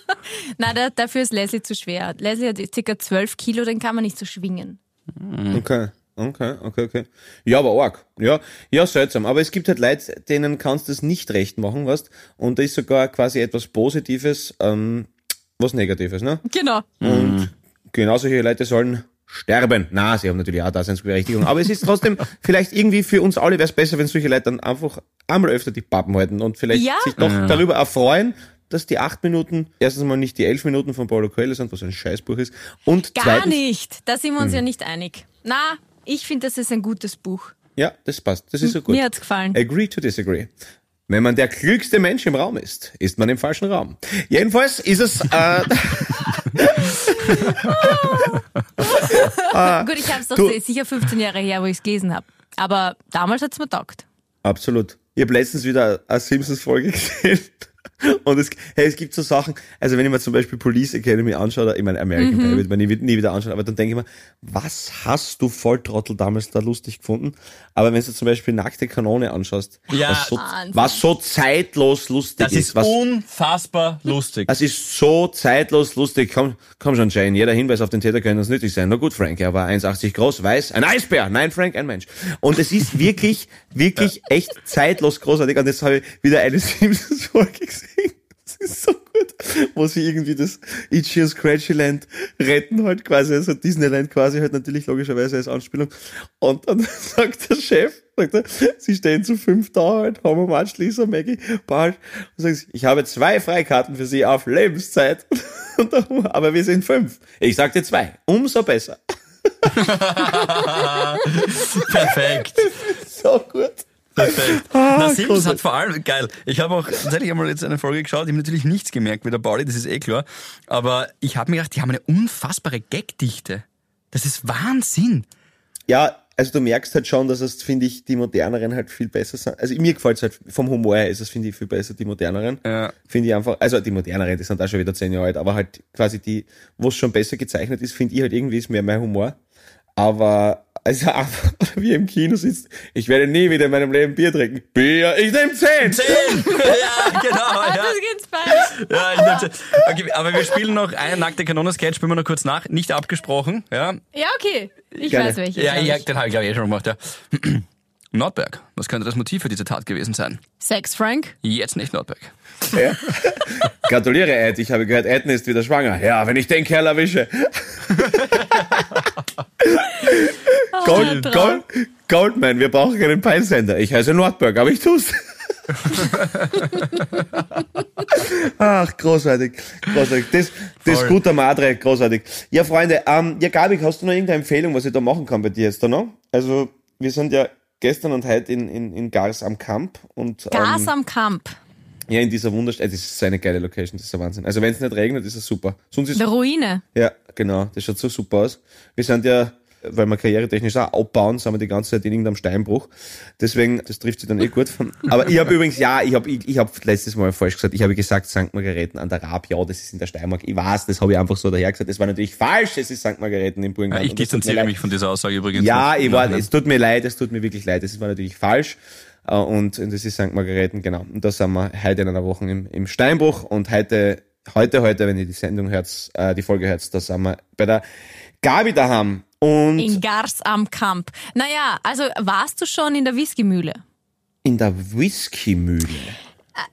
Na, da, dafür ist Leslie zu schwer. Leslie hat circa 12 Kilo, den kann man nicht so schwingen. Okay. Okay, okay, okay. Ja, aber arg. Ja, ja, seltsam. Aber es gibt halt Leute, denen kannst du es nicht recht machen, weißt Und da ist sogar quasi etwas Positives, ähm, was Negatives, ne? Genau. Und genau solche Leute sollen sterben. Na, sie haben natürlich auch Daseinsberechtigung. Aber es ist trotzdem, vielleicht irgendwie für uns alle wäre es besser, wenn solche Leute dann einfach einmal öfter die Pappen halten und vielleicht Ja. sich doch darüber erfreuen, dass die acht Minuten, erstens mal nicht die elf Minuten von Paulo Coelho sind, was ein Scheißbuch ist. Und Gar zweitens, nicht. Da sind wir uns ja nicht einig. Na, ich finde, das ist ein gutes Buch. Ja, das passt. Das ist so gut. Mir hat's gefallen. Agree to disagree. Wenn man der klügste Mensch im Raum ist, ist man im falschen Raum. Jedenfalls ist es, äh, Gut, ich habe es doch du- sicher 15 Jahre her, wo ich es gelesen habe. Aber damals hat's mir taugt. absolut. Ich habe letztens wieder eine Simpsons-Folge gesehen. Und es, hey, es gibt so Sachen, also wenn ich mir zum Beispiel Police Academy anschaue, oder ich meine American Pie, wird man nie, nie wieder anschauen, aber dann denke ich mir, was hast du Volltrottel damals da lustig gefunden? Aber wenn du zum Beispiel Nackte Kanone anschaust, Ja, was, so, was so zeitlos lustig Das ist was unfassbar lustig. Es ist so zeitlos lustig. Komm, komm schon, Jane. Jeder Hinweis auf den Täter könnte uns nützlich sein. Na gut, Frank, er war 1,80 groß, weiß, ein Eisbär. Nein, Frank, ein Mensch. Und es ist wirklich, wirklich echt zeitlos großartig. Und jetzt habe ich wieder eine Simpsons-Folge gesehen. Das ist so gut. Wo sie irgendwie das Itchy und Scratchy Land retten halt quasi, also Disneyland quasi halt natürlich logischerweise als Anspielung. Und dann sagt der Chef, sagt er, sie stehen zu fünf da halt, Homer March, Lisa, Maggie, Bart, und sagen sie, ich habe zwei Freikarten für sie auf Lebenszeit. Und Homer, aber wir sind fünf. Ich sagte zwei. Umso besser. Perfekt. So gut. Perfekt. Ah, Na, Simpsons hat vor allem, geil. Ich habe auch tatsächlich einmal jetzt eine Folge geschaut, ich habe natürlich nichts gemerkt wie der Pauli, das ist eh klar. Aber ich habe mir gedacht, die haben eine unfassbare Gagdichte. Das ist Wahnsinn. Ja, also du merkst halt schon, dass es, finde ich, die moderneren halt viel besser sind. Also mir gefällt es halt, vom Humor her ist es, finde ich, viel besser, die moderneren. Ja. Finde ich einfach, also die moderneren, die sind auch schon wieder zehn Jahre alt, aber halt quasi die, wo es schon besser gezeichnet ist, finde ich halt irgendwie ist mehr mein Humor. Aber, also einfach, wie im Kino sitzt, ich werde nie wieder in meinem Leben Bier trinken. Bier, ich nehme zehn! Zehn! ja, genau. Ja. Das geht's falsch. Ja, ich nehm- okay, aber wir spielen noch einen nackte Kanone-Sketch, spielen wir noch kurz nach. Nicht abgesprochen, ja. Ja, okay. Ich Gerne. weiß welche. Ja, ja ich. den habe ich glaube ich eh schon gemacht, ja. Nordberg, was könnte das Motiv für diese Tat gewesen sein? Sex, Frank? Jetzt nicht Nordberg. Ja. Gratuliere, Ed, ich habe gehört, Edna ist wieder schwanger. Ja, wenn ich den Kerl erwische. Gold, Traum. Gold, Goldman, wir brauchen keinen Peinsender. Ich heiße Nordberg, aber ich tu's. Ach, großartig, großartig. Das, das Voll. guter Madre, großartig. Ja, Freunde, ähm, ja, Gabi, hast du noch irgendeine Empfehlung, was ich da machen kann bei dir jetzt da noch? Also, wir sind ja gestern und heute in, in, in Gars am Kamp und Gas ähm, am Kamp. ja, in dieser Wunderstadt, das ist so eine geile Location, das ist der Wahnsinn. Also wenn es nicht regnet, ist es super. Sonst ist Der Ruine. ja, genau, das schaut so super aus. Wir sind ja weil wir karrieretechnisch auch abbauen, sind wir die ganze Zeit in irgendeinem Steinbruch. Deswegen, das trifft sich dann eh gut. Aber ich habe übrigens, ja, ich habe ich, ich hab letztes Mal falsch gesagt, ich habe gesagt St. Margareten an der Raab, ja, das ist in der Steiermark. Ich weiß, das habe ich einfach so daher gesagt. Das war natürlich falsch, es ist St. Margareten im Burgenland. ich tut mir distanziere mich von dieser Aussage übrigens. Ja, ich war, es tut mir leid, es tut mir wirklich leid, das war natürlich falsch. Äh, Und, und das ist St. Margareten, genau. Und da sind wir heute in einer Woche im, im Steinbruch und heute, heute, heute, wenn ihr die Sendung hört, äh, die Folge hört, da sind wir bei der Gabi daheim. Und In Gars am Kamp. Naja, also warst du schon in der Whiskymühle? in der Whiskymühle.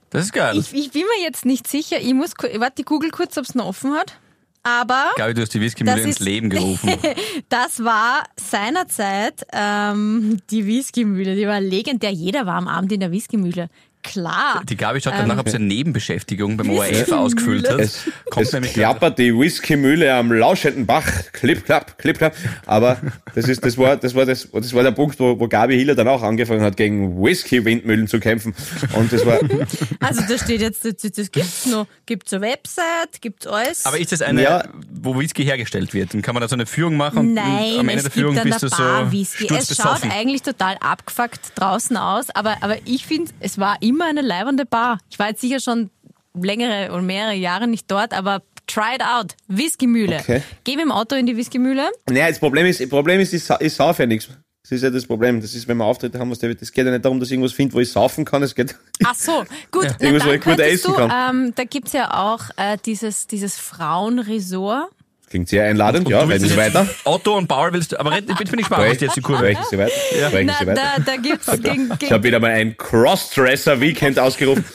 Das ist geil. Ich, ich bin mir jetzt nicht sicher. Ich muss, warte, ich google kurz, ob es noch offen hat. Aber Gabi, du hast die Whiskymühle ins ist- Leben gerufen. das war seinerzeit ähm, die Whiskymühle. Die war legendär. Jeder war am Abend in der Whiskymühle. Klar. Die Gabi schaut Ähm. danach, ob sie eine Nebenbeschäftigung beim ORF ausgefüllt hat. Es, Kommt es nämlich gerade. klappert die Whiskymühle am lauschenden Bach. Klipp, klapp, klipp, klapp. Aber das ist, das war, das war, das, das war der Punkt, wo, wo Gabi Hiller dann auch angefangen hat, gegen Whisky-Windmühlen zu kämpfen. Und das war, Also da steht jetzt, das, das gibt's noch. Gibt's eine Website, gibt's alles. Aber ist das eine, Ja. wo Whisky hergestellt wird? Und kann man da so eine Führung machen? Und Nein, am Ende es der Führung gibt bist du Bar so Whisky. Es schaut eigentlich total abgefuckt draußen aus, aber, aber ich finde, es war immer eine leibende Bar. Ich war jetzt sicher schon längere und mehrere Jahre nicht dort, aber try it out. Whiskymühle. Okay. Geh mit dem Auto in die Whiskymühle. naja, das Problem ist, das Problem ist, ich, ich sauf ja nichts. Das ist ja das Problem. Das ist, wenn wir Auftritte haben, was der, das geht ja nicht darum, dass ich irgendwas finde, wo ich saufen kann. Es geht, Ach so, gut. Na, Irgendwas, wo ich gut essen du, kann. ähm, da gibt's ja auch äh, dieses, dieses Frauenresort. Klingt sehr einladend, ja, Du willst reden Sie weiter. Otto und Paul willst du, aber red- jetzt bin ich gespannt, was jetzt die Kurve Sprechen Sie weiter. Sprechen Na, Sie weiter. da, da gibt's gegen, Ich habe wieder mal ein Crossdresser-Weekend ausgerufen.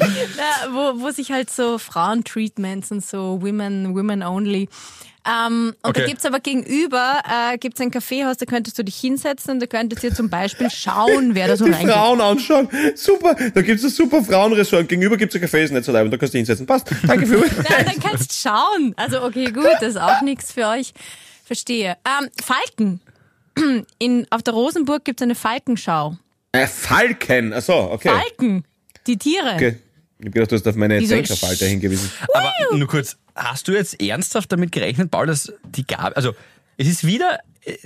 Ja, wo, wo sich halt so Frauentreatments und so Women, Women Only. Ähm, und Okay. da gibt's aber gegenüber äh, gibt's ein Kaffeehaus, da könntest du dich hinsetzen und da könntest du dir zum Beispiel schauen, wer da so Die reingeht. Frauen anschauen. Super. Da gibt's ein super Frauenressort. Gegenüber gibt's ein Café, ist nicht so leid. Und da kannst du dich hinsetzen. Passt. Danke für Ja, dann kannst du schauen. Also okay, gut, das ist auch nichts für euch. Verstehe. Ähm, Falken. In, auf der Rosenburg gibt's eine Falkenschau. äh, Falken. Ach so, okay. Falken, die Tiere. okay. Ich hab gedacht, du hast auf meine Denkerfalte hingewiesen. Aber nur kurz, hast du jetzt ernsthaft damit gerechnet, Paul, dass die Gabi, also es ist wieder, äh,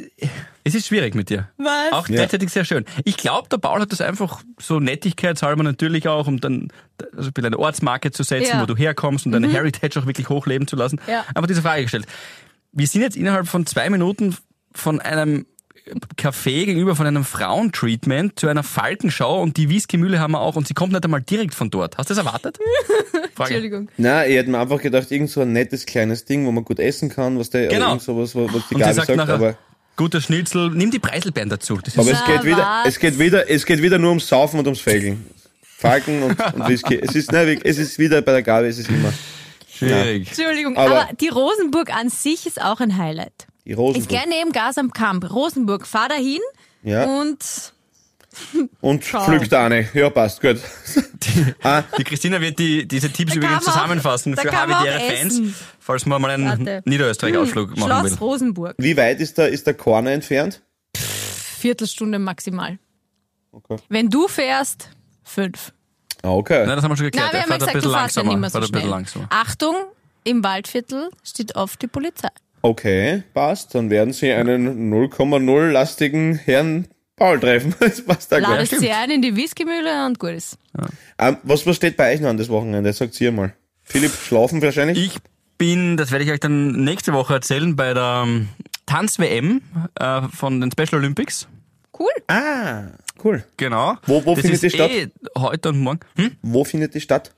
es ist schwierig mit dir. Was? Auch Ja. gleichzeitig sehr schön. Ich glaube, der Paul hat das einfach so nettigkeitshalber natürlich auch, um dann also ein bisschen eine Ortsmarke zu setzen, Ja. Mhm. wo du herkommst und deine Heritage auch wirklich hochleben zu lassen. Ja. Einfach diese Frage gestellt. Wir sind jetzt innerhalb von zwei Minuten von einem Café gegenüber von einem Frauentreatment zu einer Falkenschau und die Whiskymühle haben wir auch und sie kommt nicht einmal direkt von dort. Hast du das erwartet? Entschuldigung. Na, ich hätte mir einfach gedacht, irgend so ein nettes kleines Ding, wo man gut essen kann, was der, Genau. irgend sowas, was, was die Und sie Gabi sagt sagt, nachher, aber, guter Schnitzel, nimm die Preiselbeeren dazu. Das ist aber es geht wieder, es geht wieder, es geht wieder nur ums Saufen und ums Fegeln. Falken und, und Whisky. Es ist, ne, es ist wieder bei der Gabi, es ist immer. schwierig. Entschuldigung, Aber- aber, die Rosenburg an sich ist auch ein Highlight. Die Ist Rosenburg. gerne neben Gas am Kamp. Rosenburg, fahr dahin Ja. und Und pflückt eine. Ja, passt, gut. ah, Die Christina wird die, diese Tipps Da übrigens auch- zusammenfassen da für habitäre auch Fans, essen. falls man mal einen. Niederösterreich-Ausflug machen Schloss will. Rosenburg. wie weit ist der, ist der Corner entfernt? Viertelstunde maximal. Okay. Wenn du fährst, fünf. Ah, okay. Nein, das haben wir schon geklärt. Na, wir haben gesagt, du fährst ja nicht mehr so schnell. Achtung, im Waldviertel steht oft die Polizei. Okay, passt. Dann werden Sie einen 0,0 lastigen Herrn Paul treffen. Das passt da gleich. Ladest sie ein in die Whiskymühle und gut ist. Ähm, was, was steht bei euch noch an das Wochenende? Sagt ihr mal. Philipp, schlafen wahrscheinlich? Ich bin, das werde ich euch dann nächste Woche erzählen, bei der ähm, Tanz-WM äh, von den Special Olympics. Cool. ah, cool. Genau. Wo- wo das findet ist die statt? Eh heute und morgen. Hm? Wo findet die statt?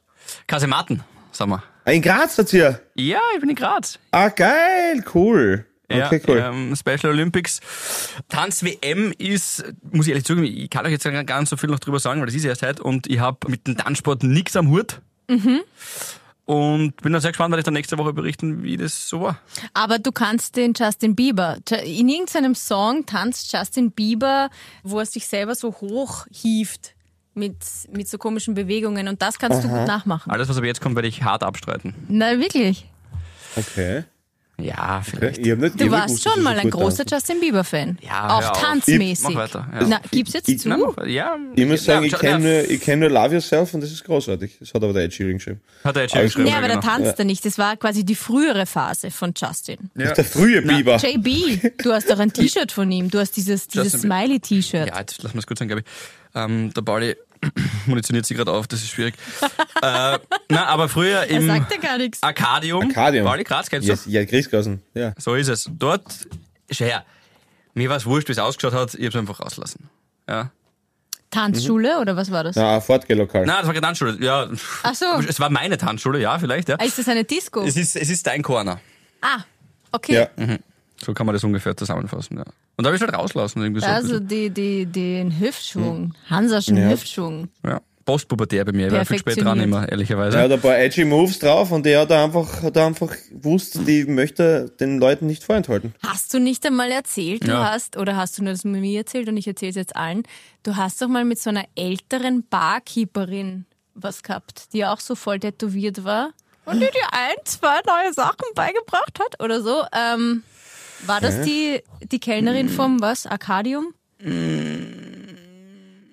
Kasematen, sagen wir. In Graz seid ihr? Ja, ich bin in Graz. Ah, geil, cool. Okay, cool. Ja, ähm, Special Olympics. Tanz-WM ist, muss ich ehrlich zugeben, ich kann euch jetzt gar nicht so viel noch drüber sagen, weil das ist erst heute und ich habe mit dem Tanzsport nichts am Hut. Mhm. Und bin dann sehr gespannt, werde ich dann nächste Woche berichten, wie das so war. Aber du kannst den Justin Bieber, in irgendeinem Song tanzt Justin Bieber, wo er sich selber so hoch hieft mit, mit so komischen Bewegungen und das kannst du gut nachmachen. Alles, was aber jetzt kommt, werde ich hart abstreiten. Na, wirklich. Okay. Ja, vielleicht. Ich hab nicht, ich Du warst gewusst, schon mal ein gut großer tanzt. Justin Bieber-Fan. Ja, Auch hör auf. tanzmäßig. Mach weiter, ja. Na, gib's jetzt Ich- zu? Nein, ja. Ich muss sagen, Ja, ich kenne ja, nur, ich kenn nur Love Yourself und das ist großartig. Das hat aber der Ed Sheeran geschrieben. Hat er jetzt Alles schon gut. Nee, aber da genau. tanzt er nicht. Das war quasi die frühere Phase von Justin. Ja. Der frühe Bieber. JB, du hast doch ein T-Shirt von ihm. Du hast dieses, dieses. Smiley-T-Shirt. Ja, jetzt lassen wir es kurz sagen, glaube ich. Ähm, der Pauli munitioniert sich gerade auf, das ist schwierig. äh, na, aber früher Er im sagt ja gar nichts. Arcadium. Arcadium. Pauli Graz, kennst du? Yes, ja, Christgassen. Ja. So ist es. Dort, schau her, mir war es wurscht, wie es ausgeschaut hat, ich habe es einfach rauslassen. Ja. Tanzschule oder was war das? Na, Fortgelokal. Nein, das war keine Tanzschule. Ja, Ach so. es war meine Tanzschule, ja, vielleicht, ja. Ah, Ist das eine Disco? Es ist, es ist dein Corner. Ah, okay. Ja. So kann man das ungefähr zusammenfassen, ja. Und da habe ich halt rauslassen. Irgendwie so. Also die, die, den Hüftschwung, Hansaschen Ja. Hüftschwung. ja. Postpubertär bei mir, ich war viel spät dran immer, ehrlicherweise. Er hat ein paar edgy Moves drauf und er hat einfach, hat einfach gewusst, die möchte den Leuten nicht vorenthalten. Hast du nicht einmal erzählt, du Ja. hast, oder hast du nur das mit mir erzählt und ich erzähle es jetzt allen, du hast doch mal mit so einer älteren Barkeeperin was gehabt, die auch so voll tätowiert war und die dir ein, zwei neue Sachen beigebracht hat oder so. Ähm, war das die, die Kellnerin vom was? Arcadium?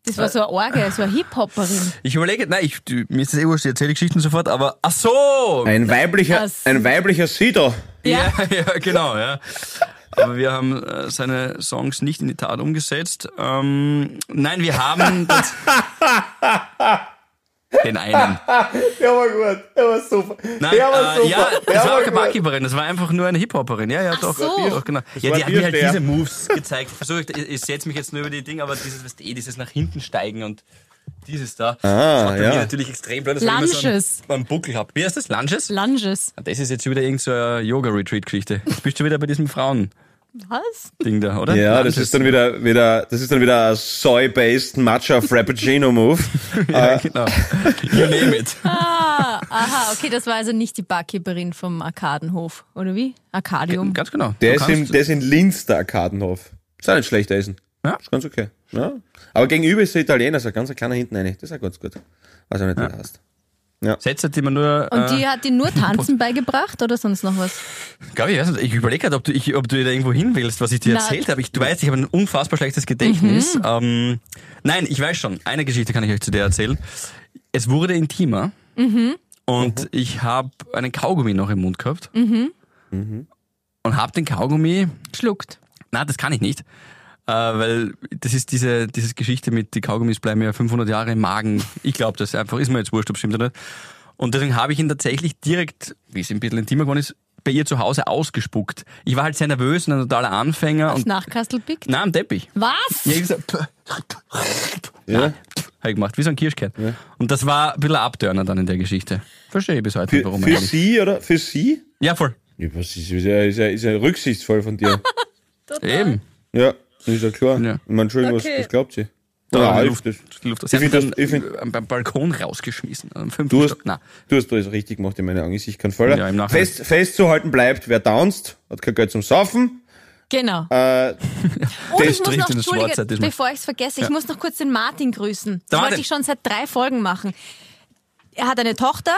Das war so eine Orgel, so eine Hip-Hopperin. Ich überlege, nein, ich, du, mir ist das eh wurscht, ich erzähle Geschichten sofort, aber, ach so! Ein weiblicher, Was? ein weiblicher Sido. Ja, ja, genau, ja. Aber wir haben äh, seine Songs nicht in die Tat umgesetzt. Ähm, nein, wir haben das, den einen. Der war gut, der war super. Nein, der war äh, super. ja, der das war auch keine gut. Barkeeperin, das war einfach nur eine Hip-Hopperin. Ja, ja, doch. so. doch genau. Ja, war die hat mir halt diese Moves gezeigt. Ich versuche, ich, ich setze mich jetzt nur über die Dinge, aber dieses, weißt du, eh, dieses nach hinten steigen und dieses da. Ah, das war bei ja. mir natürlich extrem blöd, dass ich immer so einen, einen Buckel habe. Wie heißt das? Lunges? Lunges. Das ist jetzt wieder irgendeine so Yoga-Retreat-Geschichte. Jetzt bist du wieder bei diesem Frauen-Ding Was? da, oder? Ja, das ist dann wieder, wieder, das ist dann wieder ein soy-based Matcha Frappuccino Move. Ja, genau. You name it. Ah, aha, okay, das war also nicht die Barkeeperin vom Arkadenhof, oder wie? Arcadium. Ganz genau. Der ist, im, der ist in Linz, der Arkadenhof. Ist auch nicht schlecht, der Essen. Ja. Ist ganz okay. Ja. Aber gegenüber ist der Italiener, so ein ganz kleiner hinten rein. Das ist auch ganz gut. Weiß auch nicht, wie der heißt. Sätze, die man nur. Und die äh, hat dir nur Tanzen beigebracht oder sonst noch was? Glaub ich, weiß nicht, ich überlege gerade, ob du, ich, ob du da irgendwo hin willst, was ich dir Na. erzählt habe. Ich, du weißt, ich habe ein unfassbar schlechtes Gedächtnis. Ähm, nein, ich weiß schon. Eine Geschichte kann ich euch zu der erzählen. Es wurde intimer und ich habe einen Kaugummi noch im Mund gehabt und habe den Kaugummi Schluckt. Nein, das kann ich nicht. Äh, weil das ist diese, diese Geschichte mit, die Kaugummis bleiben ja 500 Jahre im Magen. Ich glaube das einfach, ist mir jetzt wurscht, ob stimmt oder nicht. Und deswegen habe ich ihn tatsächlich direkt, wie es ein bisschen intimer geworden ist, bei ihr zu Hause ausgespuckt. Ich war halt sehr nervös und ein totaler Anfänger. Und, Nachkastelpickt? nein, am Teppich. Was? Ja, ich so, Ja. habe ich gemacht, wie so ein Kirschkern. Und das war ein bisschen Abtörner dann in der Geschichte. Verstehe ich bis heute Für, warum für eigentlich. sie oder für sie? Ja, voll. Ja, was ist, ist, ja, ist, ja, ist ja rücksichtsvoll von dir. Eben. ja, ist ja klar. Ja. Ich meine, Entschuldigung, Okay. was, was glaubt sie? Da Ja, Luft, das, die Luft. Sie Ich haben find mich das- ich find- am- beim Balkon rausgeschmissen. Am du, hast. Nein. du hast alles richtig gemacht in meiner Angst. Ich kann voll. Ja, im Nachhinein. Fest, festzuhalten bleibt, wer downst, hat kein Geld zum Saufen. Genau. Äh, Und das ich muss noch, in das Wort Entschuldige, bevor ich es vergesse, ich muss noch kurz den Martin grüßen. Das wollte ich schon seit drei Folgen machen. Er hat eine Tochter,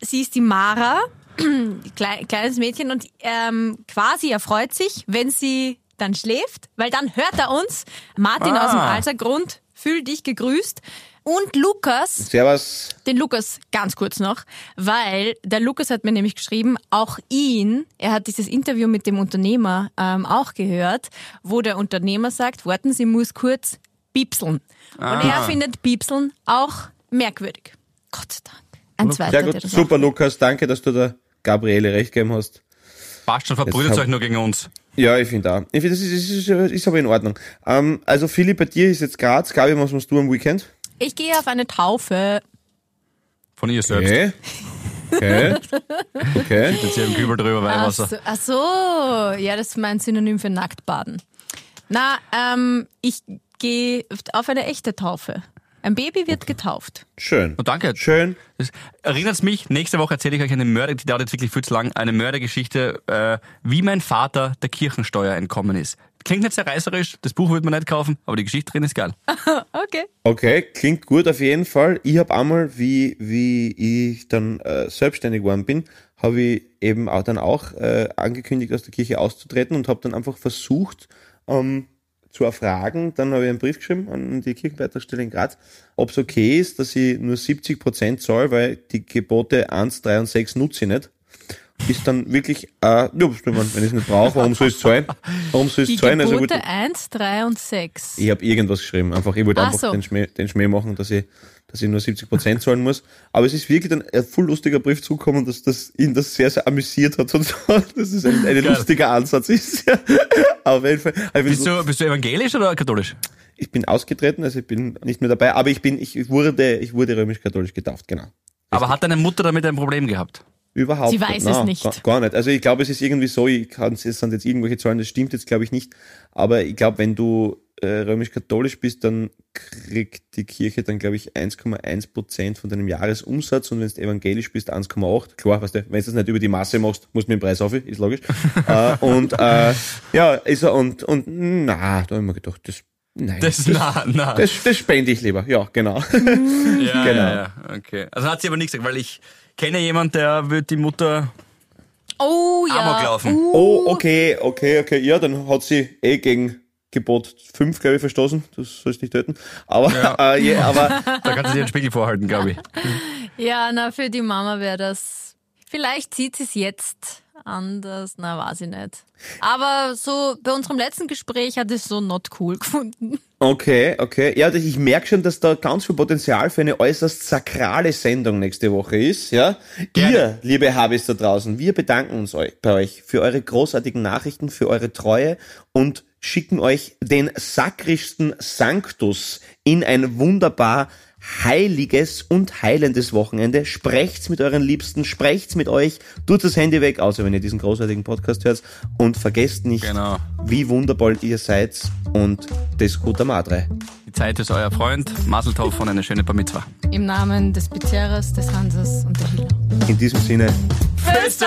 sie ist die Mara, klei- kleines Mädchen und ähm, quasi er freut sich, wenn sie dann schläft, weil dann hört er uns. Martin Ah. aus dem Altergrund, fühl dich gegrüßt. Und Lukas, servus. den Lukas ganz kurz noch, weil der Lukas hat mir nämlich geschrieben, auch ihn, er hat dieses Interview mit dem Unternehmer ähm, auch gehört, wo der Unternehmer sagt, warten Sie, muss kurz piepseln. Und er findet piepseln auch merkwürdig. Gott sei Dank. Ein zweiter, Sehr gut. Super, Lukas. Danke, dass du der Gabriele recht gegeben hast. Passt schon, verbrüdert euch nur gegen uns. Ja, ich finde auch. Ich finde, das ist, ist, ist, ist aber in Ordnung. Ähm, also, Philipp, bei dir ist jetzt Graz. Gabi, was machst du am Weekend? Ich gehe auf eine Taufe. Von ihr selbst. Okay. Okay. Okay. Jetzt hier im Kübel drüber Ach Weihwasser. so, ach so, ja, das ist mein Synonym für Nacktbaden. Na, ähm, ich gehe auf eine echte Taufe. Ein Baby wird getauft. Schön. Und danke. Schön. Das erinnert mich, nächste Woche erzähle ich euch eine Mörder, die dauert jetzt wirklich viel zu lang, eine Mördergeschichte, äh, wie mein Vater der Kirchensteuer entkommen ist. klingt nicht sehr reißerisch, das Buch wird man nicht kaufen, aber die Geschichte drin ist geil. Okay. Okay, klingt gut auf jeden Fall. Ich habe einmal, wie, wie ich dann äh, selbstständig geworden bin, habe ich eben auch dann auch äh, angekündigt, aus der Kirche auszutreten und habe dann einfach versucht, ähm, zu erfragen. Dann habe ich einen Brief geschrieben an die Kirchenleiterstelle in Graz, ob es okay ist, dass ich nur 70 Prozent zahle, weil die Gebote 1, 3 und 6 nutze ich nicht. Ist dann wirklich, äh, ja, wenn ich es nicht brauche, warum soll ich es zahlen? Warum soll ich Die es zahlen? Also, Gebote gut, 1, 3 und 6. ich habe irgendwas geschrieben. Einfach, ich wollte Ach einfach so. den, Schmäh, den Schmäh machen, dass ich, dass ich nur 70 Prozent zahlen muss. Aber es ist wirklich ein voll lustiger Brief zugekommen, dass das ihn das sehr, sehr amüsiert hat und so. Das ist ein, ein lustiger Ansatz ist. Ja. Auf jeden Fall. Bist du, bist du evangelisch oder katholisch? ich bin ausgetreten, also ich bin nicht mehr dabei, aber ich bin, ich wurde, ich wurde römisch-katholisch getauft, genau. Aber hat deine Mutter damit ein Problem gehabt? Überhaupt Sie weiß nicht. es Nein, nicht. Gar, gar nicht. Also ich glaube, es ist irgendwie so, ich kann, es sind jetzt irgendwelche Zahlen, das stimmt jetzt glaube ich nicht. Aber ich glaube, wenn du äh, römisch-katholisch bist, dann kriegt die Kirche dann, glaube ich, 1,1 Prozent von deinem Jahresumsatz und wenn du evangelisch bist, 1,8. Klar, weißt du, wenn du das nicht über die Masse machst, musst du mit dem Preis auf, ist logisch. äh, und äh, ja, ist er und, und na, da habe ich mir gedacht, das, nein, Das, na, na. das, das spende ich lieber. Ja, genau. ja, genau. ja, ja, okay. Also hat sie aber nicht gesagt, weil ich kenne jemand, der wird die Mutter Oh ja. Amok laufen. Uh, Oh, okay, okay, okay. Ja, dann hat sie eh gegen Gebot 5, glaube ich, verstoßen. Das sollst nicht töten. Aber, Ja. äh, ja, aber Da kannst du dir den Spiegel vorhalten, glaube ich. ja, na, für die Mama wäre das. Vielleicht sieht sie es jetzt anders, na, weiß ich nicht. Aber so bei unserem letzten Gespräch hat es so not cool gefunden. okay, okay. Ja, das- ich merke schon, dass da ganz viel Potenzial für eine äußerst sakrale Sendung nächste Woche ist. Ja, Gerne. ihr, liebe Habis da draußen, wir bedanken uns bei euch für eure großartigen Nachrichten, für eure Treue und schicken euch den sakrischsten Sanctus in ein wunderbar heiliges und heilendes Wochenende. Sprecht's mit euren Liebsten, sprecht's mit euch, tut das Handy weg, außer wenn ihr diesen großartigen Podcast hört und vergesst nicht, Genau. wie wunderbar ihr seid und das Gute Madre. Die Zeit ist euer Freund. Maseltov und eine schöne Bar Mitzvah. Im Namen des Pizzeras, des Hanses und der Hilla. In diesem Sinne, Feste